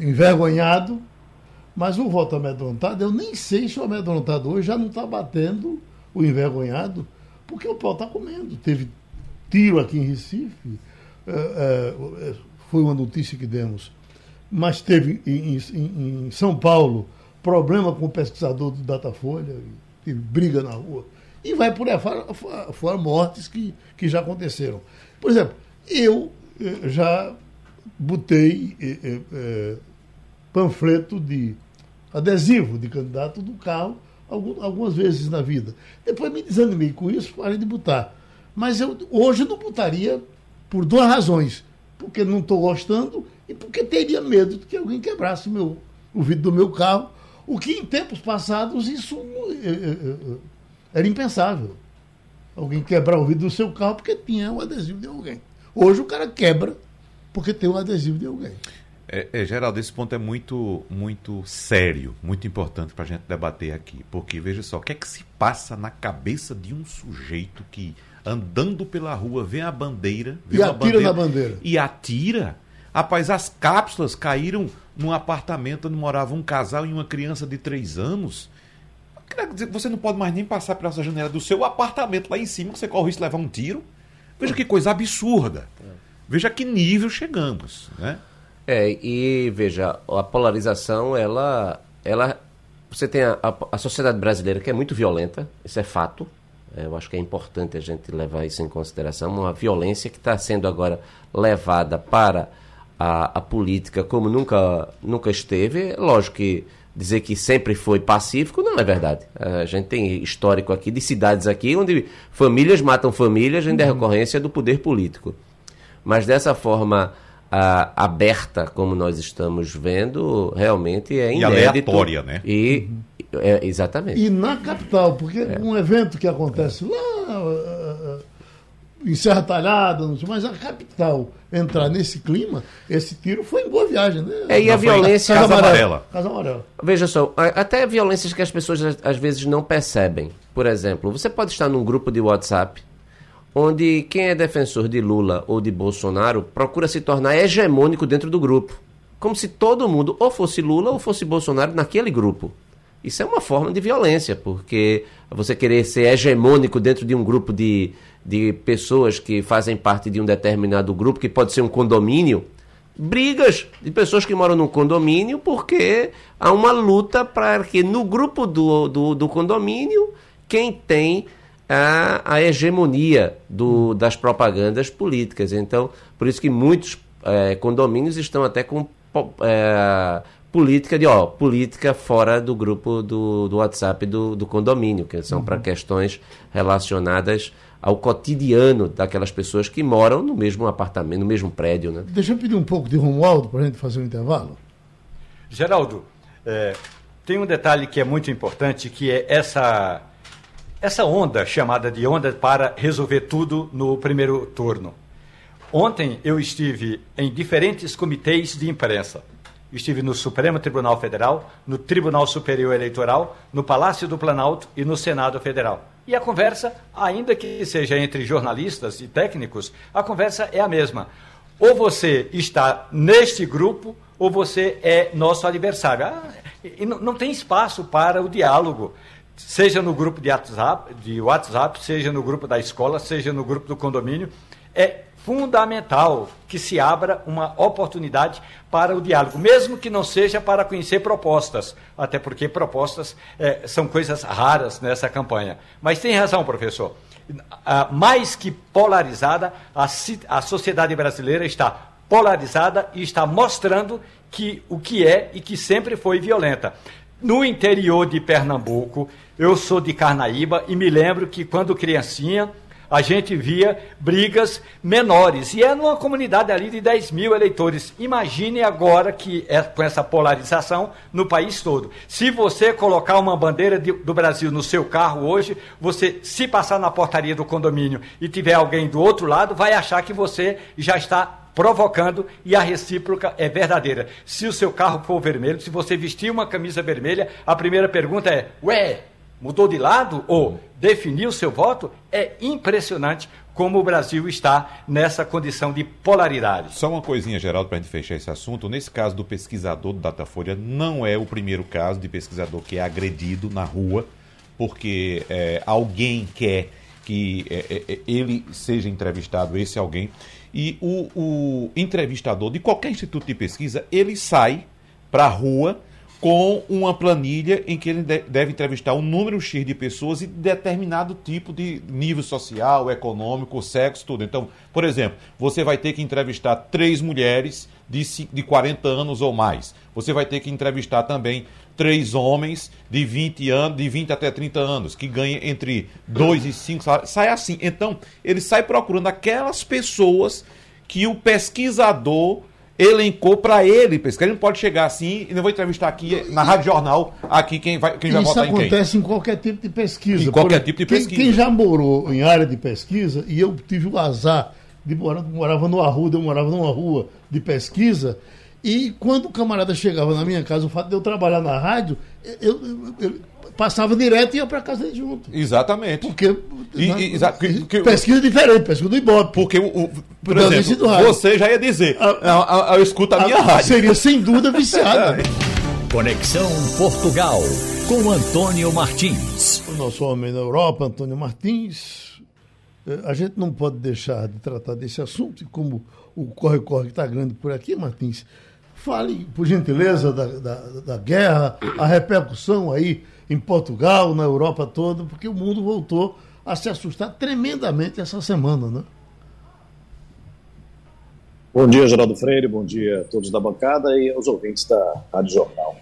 envergonhado, mas o voto amedrontado, eu nem sei se o amedrontado hoje já não está batendo o envergonhado, porque o pau está comendo. Teve tiro aqui em Recife, é, é, foi uma notícia que demos, mas teve em, em, em São Paulo problema com o pesquisador do Datafolha, teve briga na rua. E vai por aí fora, fora mortes que, que já aconteceram. Por exemplo, eu já botei é, é, panfleto de adesivo de candidato do carro algumas vezes na vida. Depois me desanimei com isso, parei de botar. Mas eu hoje não botaria por duas razões. porque não estou gostando e porque teria medo de que alguém quebrasse meu, o vidro do meu carro. O que em tempos passados isso era impensável. Alguém quebrar o vidro do seu carro porque tinha o adesivo de alguém. Hoje o cara quebra porque tem o um adesivo de alguém. É, é, Geraldo, esse ponto é muito, muito sério, muito importante para a gente debater aqui. Porque, veja só, o que é que se passa na cabeça de um sujeito que, andando pela rua, vê a bandeira... Vê e atira bandeira, na bandeira. E atira? Rapaz, as cápsulas caíram num apartamento onde morava um casal e uma criança de três anos. Você não pode mais nem passar pela janela do seu apartamento lá em cima, que você corre o risco de levar um tiro. Veja que coisa absurda. Veja que nível chegamos, né? É, e veja, a polarização, ela. ela você tem a, a, a sociedade brasileira que é muito violenta, isso é fato. É, eu acho que é importante a gente levar isso em consideração. Uma violência que está sendo agora levada para a, a, política como nunca, nunca esteve. É lógico que dizer que sempre foi pacífico não é verdade. A gente tem histórico aqui de cidades aqui onde famílias matam famílias em decorrência do poder político. Mas dessa forma a, aberta, como nós estamos vendo, realmente é inédito. E aleatória, né? E, é, exatamente. E na capital, porque é. um evento que acontece lá uh, em Serra Talhada, mas a capital entrar nesse clima, esse tiro foi em boa viagem, né? É, e a violência... Casa Amarela. Casa Amarela. Veja só, até violências que as pessoas às vezes não percebem. Por exemplo, você pode estar num grupo de WhatsApp onde quem é defensor de Lula ou de Bolsonaro procura se tornar hegemônico dentro do grupo. Como se todo mundo ou fosse Lula ou fosse Bolsonaro naquele grupo. Isso é uma forma de violência, porque você querer ser hegemônico dentro de um grupo de, de pessoas que fazem parte de um determinado grupo, que pode ser um condomínio, brigas de pessoas que moram num condomínio, porque há uma luta para que no grupo do, do, do condomínio, quem tem a, a hegemonia do, das propagandas políticas. Então, por isso que muitos é, condomínios estão até com é, política de ó, política fora do grupo do, do WhatsApp do, do condomínio, que são uhum. para questões relacionadas ao cotidiano daquelas pessoas que moram no mesmo apartamento, no mesmo prédio. Né? Deixa eu pedir um pouco de Romualdo para a gente fazer um intervalo. Geraldo, é, tem um detalhe que é muito importante, que é essa essa onda chamada de onda para resolver tudo no primeiro turno. Ontem eu estive em diferentes comitês de imprensa. Estive no Supremo Tribunal Federal, no Tribunal Superior Eleitoral, no Palácio do Planalto e no Senado Federal. E a conversa, ainda que seja entre jornalistas e técnicos, a conversa é a mesma. Ou você está neste grupo, ou você é nosso adversário. Ah, não, não tem espaço para o diálogo seja no grupo de WhatsApp, de WhatsApp, seja no grupo da escola, seja no grupo do condomínio, é fundamental que se abra uma oportunidade para o diálogo, mesmo que não seja para conhecer propostas, até porque propostas é, são coisas raras nessa campanha. Mas tem razão, professor. Mais que polarizada, a, a sociedade brasileira está polarizada e está mostrando que o que é e que sempre foi violenta. No interior de Pernambuco, eu sou de Carnaíba e me lembro que quando criancinha a gente via brigas menores. E é numa comunidade ali de 10 mil eleitores. Imagine agora que é com essa polarização no país todo. Se você colocar uma bandeira de, do Brasil no seu carro hoje, você, se passar na portaria do condomínio e tiver alguém do outro lado, vai achar que você já está provocando e a recíproca é verdadeira. Se o seu carro for vermelho, se você vestir uma camisa vermelha, a primeira pergunta é: ué, mudou de lado ou definiu seu voto, é impressionante como o Brasil está nessa condição de polaridade. Só uma coisinha, Geraldo, para a gente fechar esse assunto. Nesse caso do pesquisador do Datafolha, não é o primeiro caso de pesquisador que é agredido na rua porque é, alguém quer que é, é, é ele seja entrevistado, esse alguém. E o, o entrevistador de qualquer instituto de pesquisa, ele sai para a rua com uma planilha em que ele deve entrevistar um número X de pessoas e determinado tipo de nível social, econômico, sexo, tudo. Então, por exemplo, você vai ter que entrevistar três mulheres de, de 40 anos ou mais. Você vai ter que entrevistar também três homens de 20 anos, de 20 até 30 anos, que ganham entre 2 e 5 salários. Sai assim. Então, ele sai procurando aquelas pessoas que o pesquisador elencou para ele pesquisar. Ele não pode chegar assim e não vou entrevistar aqui na Rádio Jornal aqui quem vai, quem vai votar em quem. Isso acontece em qualquer tipo de pesquisa. Em qualquer tipo de pesquisa. Quem, quem, já morou em área de pesquisa, e eu tive o azar de morar, morava numa rua, eu morava numa rua de pesquisa, e quando o camarada chegava na minha casa, o fato de eu trabalhar na rádio, eu, eu, eu passava direto e ia para casa junto. Exatamente. Porque. E, né, exa porque, pesquisa diferente, pesquisa do Ibope. Porque, o, o por exemplo, você já ia dizer, a, a, a, eu escuto a, minha rádio. Seria sem dúvida viciada. Conexão Portugal, com Antônio Martins. O nosso homem na Europa, Antônio Martins. Eh, a gente não pode deixar de tratar desse assunto, e como o corre-corre está grande por aqui, Martins, fale, por gentileza, da, da, da guerra, a repercussão aí em Portugal, na Europa toda, porque o mundo voltou a se assustar tremendamente essa semana, né? Bom dia, Geraldo Freire, bom dia a todos da bancada e aos ouvintes da Rádio Jornal.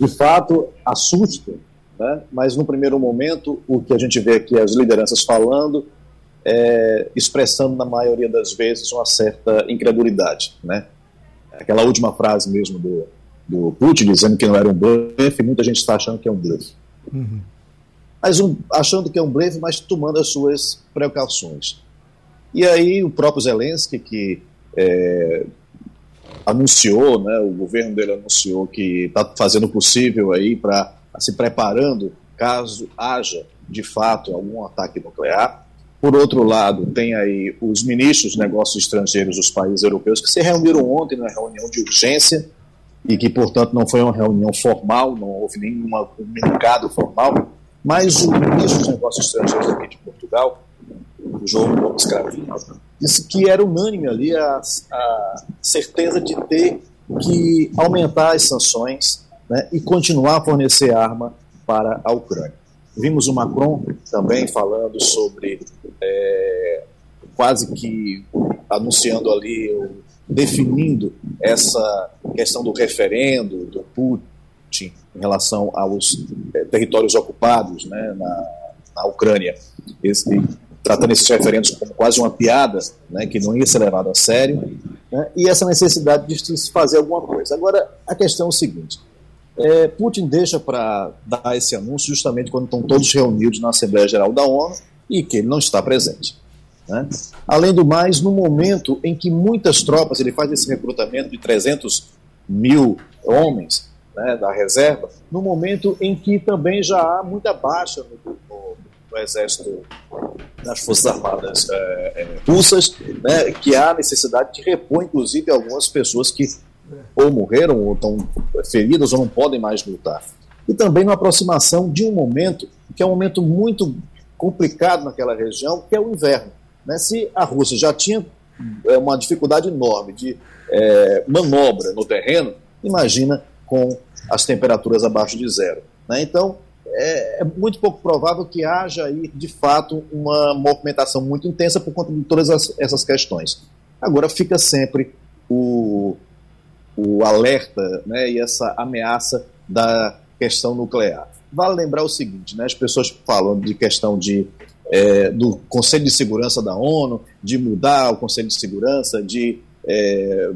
De fato, assusta, né? mas no primeiro momento, o que a gente vê aqui as lideranças falando, é, expressando na maioria das vezes uma certa incredulidade. Né? Aquela última frase mesmo do, do Putin dizendo que não era um blefe, muita gente está achando que é um blefe. Uhum. Mas um, achando que é um blefe, mas tomando as suas precauções. E aí o próprio Zelensky, que é, anunciou, né, o governo dele anunciou que está fazendo o possível aí para se preparando caso haja de fato algum ataque nuclear. Por outro lado, tem aí os ministros de negócios estrangeiros dos países europeus que se reuniram ontem na reunião de urgência e que, portanto, não foi uma reunião formal, não houve nenhum comunicado formal, mas o ministro dos Negócios Estrangeiros aqui de Portugal, o João Gomes Cravinho, disse que era unânime ali a, a certeza de ter que aumentar as sanções né, e continuar a fornecer arma para a Ucrânia. Vimos o Macron também falando sobre, é, quase que anunciando ali, definindo essa questão do referendo, do Putin em relação aos é, territórios ocupados né, na, na Ucrânia, esse, tratando esses referendos como quase uma piada, né, que não ia ser levado a sério, né, e essa necessidade de se fazer alguma coisa. Agora, a questão é o seguinte: é, Putin deixa para dar esse anúncio justamente quando estão todos reunidos na Assembleia Geral da ONU e que ele não está presente. Né? Além do mais, no momento em que muitas tropas, ele faz esse recrutamento de 300 mil homens né, da reserva, no momento em que também já há muita baixa no, no, no exército das Forças Armadas é, é, russas, né, que há necessidade de repor, inclusive, algumas pessoas que ou morreram ou estão feridas ou não podem mais lutar. E também na aproximação de um momento que é um momento muito complicado naquela região, que é o inverno. Né? Se a Rússia já tinha é, uma dificuldade enorme de é, manobra no terreno, imagina com as temperaturas abaixo de zero. Né? Então, é, é, muito pouco provável que haja aí, de fato, uma movimentação muito intensa por conta de todas as, essas questões. Agora, fica sempre o, o alerta né, e essa ameaça da questão nuclear. Vale lembrar o seguinte, né, as pessoas falam de questão de é, do Conselho de Segurança da ONU, de mudar o Conselho de Segurança, de é,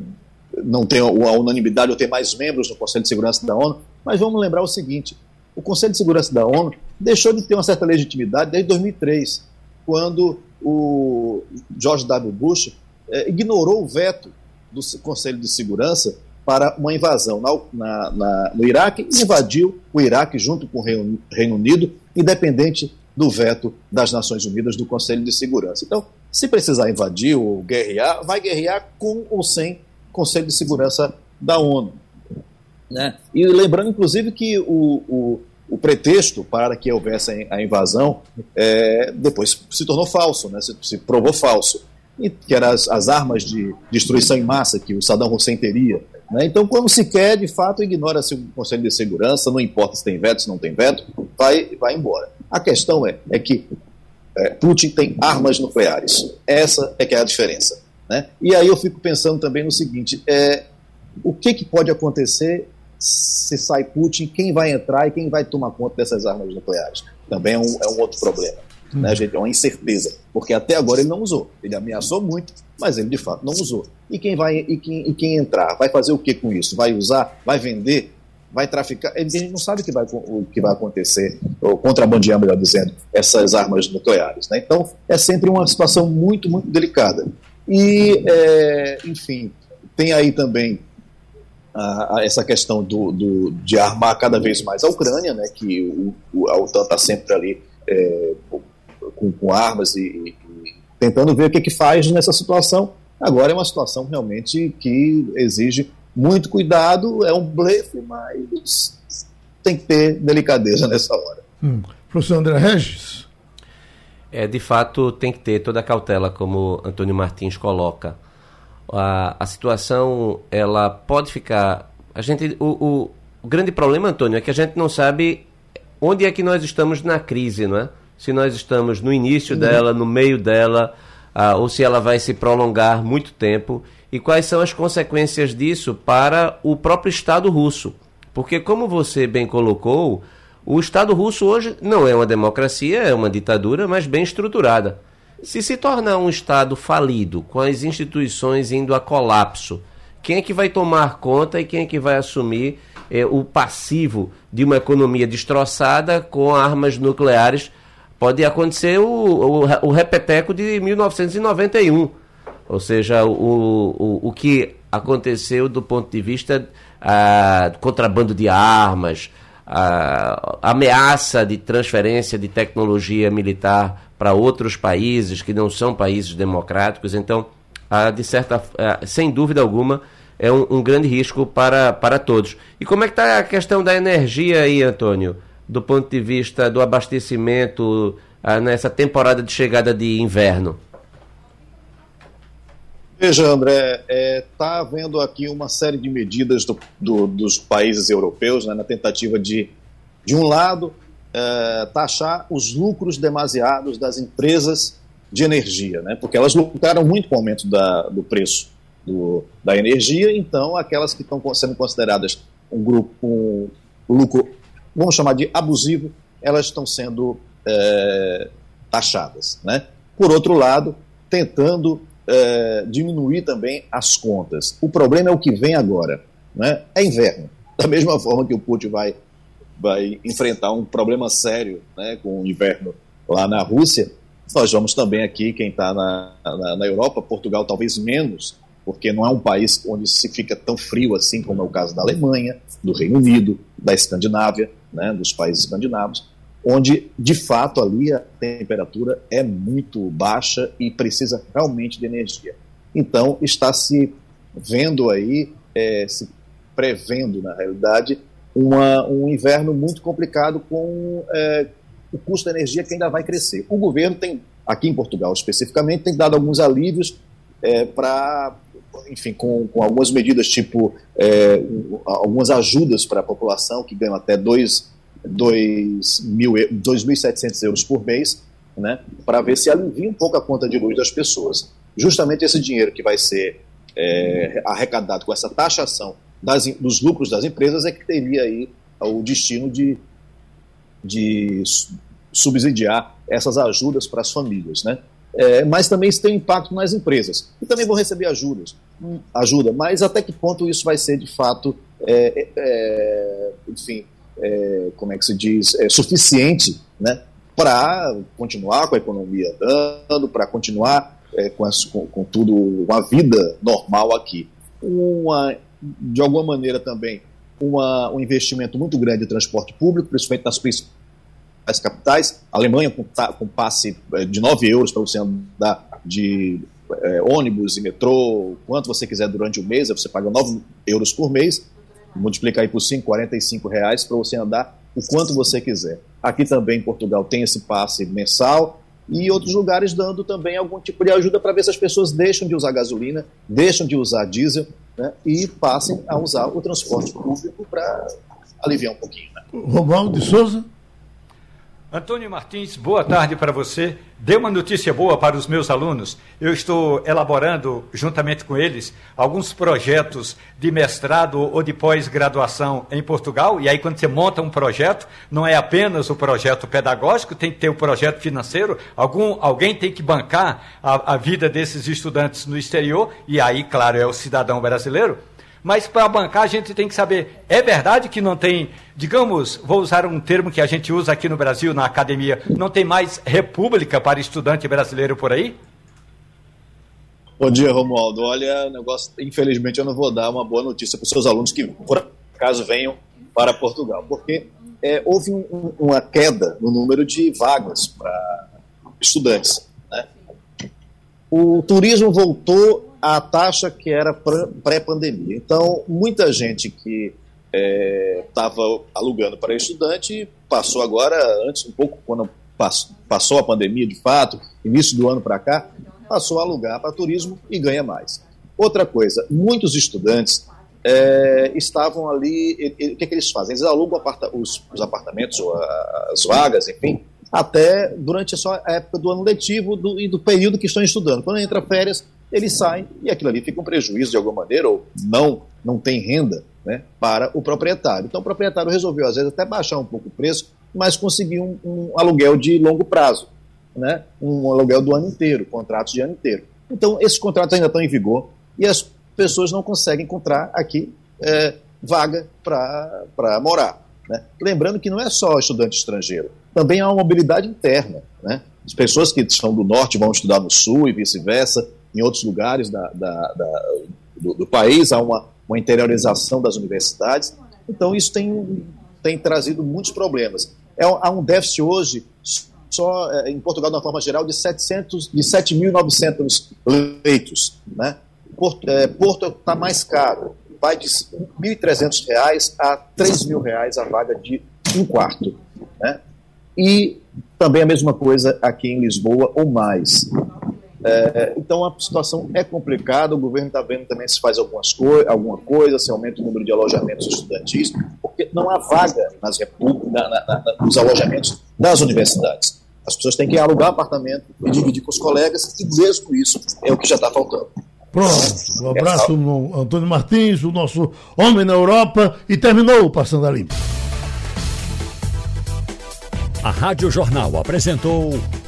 não ter a unanimidade ou ter mais membros no Conselho de Segurança da ONU, mas vamos lembrar o seguinte: o Conselho de Segurança da ONU deixou de ter uma certa legitimidade desde 2003, quando o George W. Bush é, ignorou o veto do Conselho de Segurança para uma invasão na, na, na, no Iraque e invadiu o Iraque junto com o Reino, Reino Unido, independente do veto das Nações Unidas do Conselho de Segurança. Então, se precisar invadir ou guerrear, vai guerrear com ou sem Conselho de Segurança da ONU. Né? E lembrando, inclusive, que o, o, o pretexto para que houvesse a invasão é, depois se tornou falso, né? se, se provou falso, que eram as, as, armas de destruição em massa que o Saddam Hussein teria. Né? Então, quando se quer, de fato, ignora-se o Conselho de Segurança, não importa se tem veto, se não tem veto, vai, vai embora. A questão é, é que é, Putin tem armas nucleares. Essa é que é a diferença. Né? E aí eu fico pensando também no seguinte: é, o que, que pode acontecer se sai Putin? Quem vai entrar e quem vai tomar conta dessas armas nucleares? Também é um, é um outro problema. Né, gente? É uma incerteza, porque até agora ele não usou. Ele ameaçou muito, mas ele de fato não usou. E quem vai e quem, e quem entrar vai fazer o que com isso? Vai usar? Vai vender? Vai traficar? A gente não sabe o que vai, o que vai acontecer, ou contrabandear, melhor dizendo, essas armas nucleares. Né? Então, é sempre uma situação muito, muito delicada. E, é, enfim, tem aí também a, a essa questão do, do, de armar cada vez mais a Ucrânia, né, que o, o, a OTAN está sempre ali é, com, com, armas e, e, tentando ver o que, que faz nessa situação. Agora é uma situação realmente que exige muito cuidado, é um blefe, mas tem que ter delicadeza nessa hora. Hum. Professor André Regis? É, de fato, tem que ter toda a cautela, como Antônio Martins coloca. A, a situação, ela pode ficar... A gente, o, o, o grande problema, Antônio, é que a gente não sabe onde é que nós estamos na crise, não é? Se nós estamos no início uhum. dela, no meio dela, ah, ou se ela vai se prolongar muito tempo, e quais são as consequências disso para o próprio Estado russo. Porque, como você bem colocou, o Estado russo hoje não é uma democracia, é uma ditadura, mas bem estruturada. Se se tornar um Estado falido, com as instituições indo a colapso, quem é que vai tomar conta e quem é que vai assumir eh, o passivo de uma economia destroçada com armas nucleares? Pode acontecer o, o, o repeteco de 1991, ou seja, o, o, o que aconteceu do ponto de vista ah, do contrabando de armas, a ameaça de transferência de tecnologia militar para outros países que não são países democráticos. Então, de certa, sem dúvida alguma, é um, um, grande risco para, para todos. E como é que está a questão da energia aí, Antônio? Do ponto de vista do abastecimento nessa temporada de chegada de inverno? Veja, André, está é, tá havendo aqui uma série de medidas do, do, dos países europeus né, na tentativa de, de um lado, é, taxar os lucros demasiados das empresas de energia, né, porque elas lucraram muito com o aumento da, do preço do, da energia, então aquelas que estão sendo consideradas um grupo, um lucro, vamos chamar de abusivo, elas estão sendo é, taxadas. Né? Por outro lado, tentando é, diminuir também as contas. O problema é o que vem agora. Né? É inverno. Da mesma forma que o Putin vai, vai enfrentar um problema sério né, com o inverno lá na Rússia, nós vamos também aqui, quem está na, na, na, Europa, Portugal talvez menos, porque não é um país onde se fica tão frio assim como é o caso da Alemanha, do Reino Unido, da Escandinávia, né, dos países escandinavos onde de fato ali a temperatura é muito baixa e precisa realmente de energia. Então está se vendo aí, é, se prevendo na realidade, uma, um inverno muito complicado com é, o custo da energia que ainda vai crescer. O governo tem, aqui em Portugal especificamente, tem dado alguns alívios é, para, enfim, com, com, algumas medidas tipo é, algumas ajudas para a população que ganham até dois 2.700 euros por mês, né, para ver se alivia um pouco a conta de luz das pessoas. Justamente esse dinheiro que vai ser é, arrecadado com essa taxação das, dos lucros das empresas é que teria aí o destino de, de subsidiar essas ajudas para as famílias, né? É, mas também isso tem impacto nas empresas, que também vão receber ajudas, ajuda, mas até que ponto isso vai ser de fato, é, é, enfim, é, como é que se diz, é, suficiente né, para continuar com a economia andando, para continuar é, com, as, com, com, tudo, uma vida normal aqui. Uma, de alguma maneira também, uma, um investimento muito grande em transporte público, principalmente nas principais capitais. A Alemanha com, com passe é, de 9 euros para você andar de é, ônibus e metrô, quanto você quiser durante o mês, você paga 9 euros por mês multiplicar aí por 5, 45 reais para você andar o quanto você quiser. Aqui também em Portugal tem esse passe mensal e outros lugares dando também algum tipo de ajuda para ver se as pessoas deixam de usar gasolina, deixam de usar diesel né, e passem a usar o transporte público para aliviar um pouquinho. Né? Romualdo de Souza? Antônio Martins, boa tarde para você. Dê uma notícia boa para os meus alunos. Eu estou elaborando, juntamente com eles, alguns projetos de mestrado ou de pós-graduação em Portugal. E aí, quando você monta um projeto, não é apenas o projeto pedagógico, tem que ter o projeto financeiro. Algum, alguém tem que bancar a, a vida desses estudantes no exterior. E aí, claro, é o cidadão brasileiro. Mas para bancar a gente tem que saber, é verdade que não tem, digamos, vou usar um termo que a gente usa aqui no Brasil, na academia, não tem mais república para estudante brasileiro por aí? Bom dia, Romualdo. Olha, negócio, infelizmente eu não vou dar uma boa notícia para os seus alunos que, por acaso, venham para Portugal, porque é, houve um, uma queda no número de vagas para estudantes. Né? O turismo voltou a taxa que era pré-pandemia. Então, muita gente que estava é, alugando para estudante passou agora, antes, um pouco, quando passou a pandemia de fato, início do ano para cá, passou a alugar para turismo e ganha mais. Outra coisa, muitos estudantes é, estavam ali. O que, que, eles fazem? Eles alugam aparta, os, os, apartamentos, ou as vagas, enfim, até durante só época do ano letivo do, e do período que estão estudando. Quando entra férias, eles saem e aquilo ali fica um prejuízo de alguma maneira, ou não, não tem renda né, para o proprietário. Então o proprietário resolveu, às vezes, até baixar um pouco o preço, mas conseguiu um, um aluguel de longo prazo, né, um aluguel do ano inteiro, contratos de ano inteiro. Então esses contratos ainda estão em vigor e as pessoas não conseguem encontrar aqui é, vaga para morar. Né? Lembrando que não é só estudante estrangeiro, também há uma mobilidade interna. Né? As pessoas que estão do norte vão estudar no sul e vice-versa, em outros lugares da, da, da, do, do, país, há uma, uma interiorização das universidades. Então, isso tem, tem trazido muitos problemas. É, há um déficit hoje, só é, em Portugal, de uma forma geral, de, 700, de 7.900 leitos. Né? Porto é, está mais caro, vai de R$ 1.300 a R$ 3.000 a vaga de um quarto. Né? E também a mesma coisa aqui em Lisboa ou mais. É, então a situação é complicada, o governo está vendo também se faz algumas co alguma coisa, se aumenta o número de alojamentos estudantis, porque não há vaga nas na, na, na, nos alojamentos das universidades. As pessoas têm que alugar apartamento e dividir com os colegas, e mesmo isso é o que já está faltando. Pronto, um abraço no Antônio Martins, o nosso homem na Europa, e terminou Passando a Limpo. A Rádio Jornal apresentou